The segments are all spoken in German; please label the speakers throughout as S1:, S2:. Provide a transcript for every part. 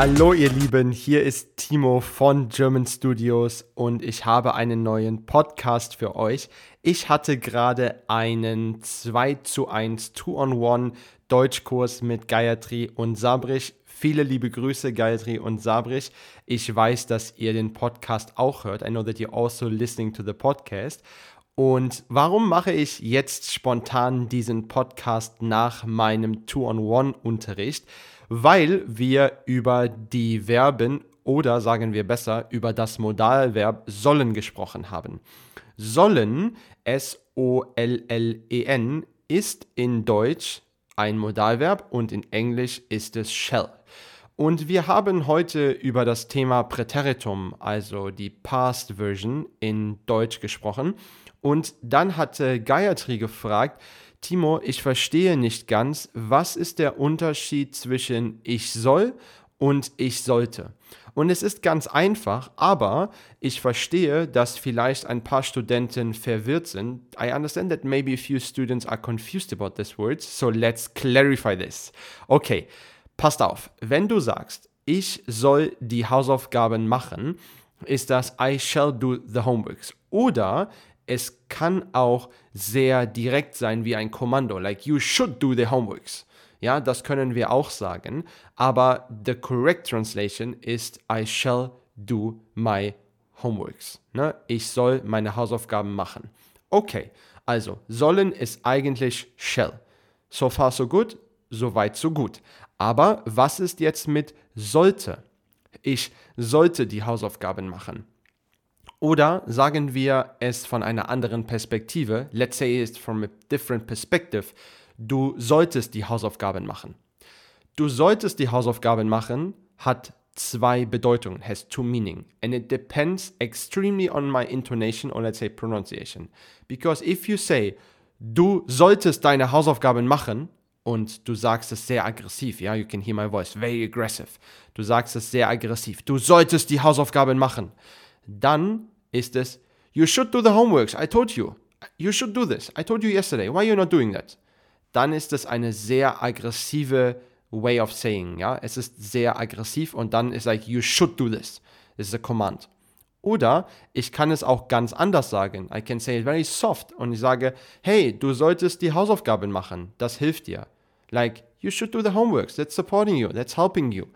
S1: Hallo ihr Lieben, hier ist Timo von German Studios und ich habe einen neuen Podcast für euch. Ich hatte gerade einen 2 zu 1 2-on-1 Deutschkurs mit Gayatri und Sabrich. Viele liebe Grüße, Gayatri und Sabrich. Ich weiß, dass ihr den Podcast auch hört. I know that you're also listening to the podcast. Und warum mache ich jetzt spontan diesen Podcast nach meinem 2-on-1-Unterricht? weil wir über die Verben oder sagen wir besser über das Modalverb sollen gesprochen haben. Sollen, S-O-L-L-E-N, ist in Deutsch ein Modalverb und in Englisch ist es shall. Und wir haben heute über das Thema Präteritum, also die Past Version in Deutsch gesprochen. Und dann hatte Gayatri gefragt, Timo, ich verstehe nicht ganz, was ist der Unterschied zwischen ich soll und ich sollte? Und es ist ganz einfach, aber ich verstehe, dass vielleicht ein paar Studenten verwirrt sind. I understand that maybe a few students are confused about this word, so let's clarify this. Okay, passt auf, wenn du sagst, ich soll die Hausaufgaben machen, ist das I shall do the homeworks. Oder es kann auch sehr direkt sein wie ein Kommando, like you should do the homeworks. Ja, das können wir auch sagen, aber the correct translation ist I shall do my homeworks. Ne? Ich soll meine Hausaufgaben machen. Okay, also sollen ist eigentlich shall. So far so good, so weit so gut. Aber was ist jetzt mit sollte? Ich sollte die Hausaufgaben machen. Oder sagen wir es von einer anderen Perspektive, let's say it's from a different perspective, du solltest die Hausaufgaben machen. Du solltest die Hausaufgaben machen hat zwei Bedeutungen, has two meaning. And it depends extremely on my intonation or let's say pronunciation. Because if you say, du solltest deine Hausaufgaben machen, und du sagst es sehr aggressiv, ja, you can hear my voice, very aggressive. Du sagst es sehr aggressiv. Du solltest die Hausaufgaben machen dann ist es, you should do the homeworks, I told you. You should do this. I told you yesterday. Why are you not doing that? Dann ist es eine sehr aggressive way of saying, ja. Es ist sehr aggressiv und dann ist like, you should do this. This is a command. Oder ich kann es auch ganz anders sagen. I can say it very soft und ich sage, hey, du solltest die Hausaufgaben machen. Das hilft dir. Like, you should do the homeworks. That's supporting you. That's helping you.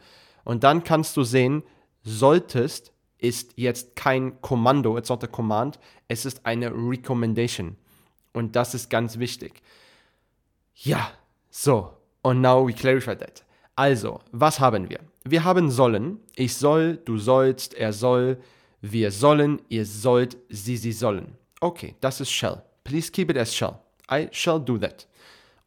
S1: Und dann kannst du sehen, solltest ist jetzt kein Kommando, it's not a command, es ist eine Recommendation. Und das ist ganz wichtig. Ja, so, und now we clarify that. Also, was haben wir? Wir haben sollen, ich soll, du sollst, er soll, wir sollen, ihr sollt, sie, sie sollen. Okay, das ist shall. Please keep it as shall. I shall do that.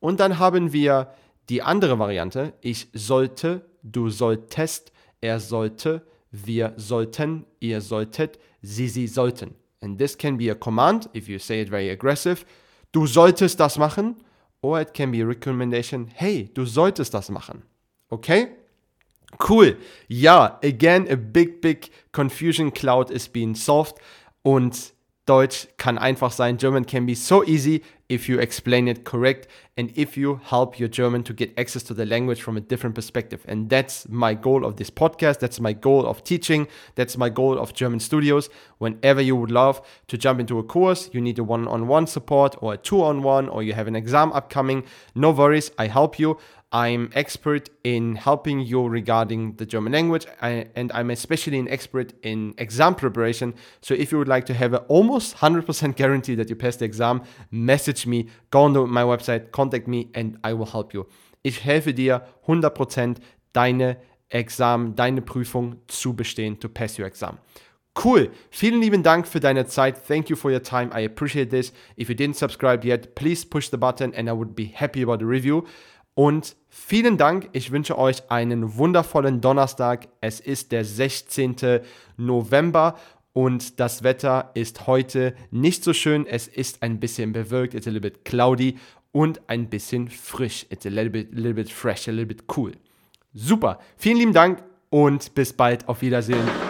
S1: Und dann haben wir die andere Variante, ich sollte, du solltest, er sollte, wir sollten, ihr solltet, sie, sie sollten. And this can be a command, if you say it very aggressive, du solltest das machen, or it can be a recommendation, hey, du solltest das machen. Okay? Cool. Ja, again, a big, big confusion cloud is being solved und Deutsch kann einfach sein. German can be so easy if you explain it correct and if you help your German to get access to the language from a different perspective. And that's my goal of this podcast. That's my goal of teaching. That's my goal of German Studios. Whenever you would love to jump into a course, you need a one on one support or a two on one, or you have an exam upcoming, no worries. I help you. I'm expert in helping you regarding the German language, and I'm especially an expert in exam preparation. So if you would like to have an almost 100% guarantee that you pass the exam, message me, go on my website, contact me, and I will help you. Ich helfe dir 100% deine Examen, deine Prüfung zu bestehen, to pass your exam. Cool. Vielen lieben Dank für deine Zeit. Thank you for your time. I appreciate this. If you didn't subscribe yet, please push the button and I would be happy about the review. Und vielen Dank. Ich wünsche euch einen wundervollen Donnerstag. Es ist der 16. November und das Wetter ist heute nicht so schön. Es ist ein bisschen bewölkt, it's a little bit cloudy und ein bisschen frisch. It's a little bit, little bit fresh, a little bit cool. Super. Vielen lieben Dank und bis bald. Auf Wiedersehen.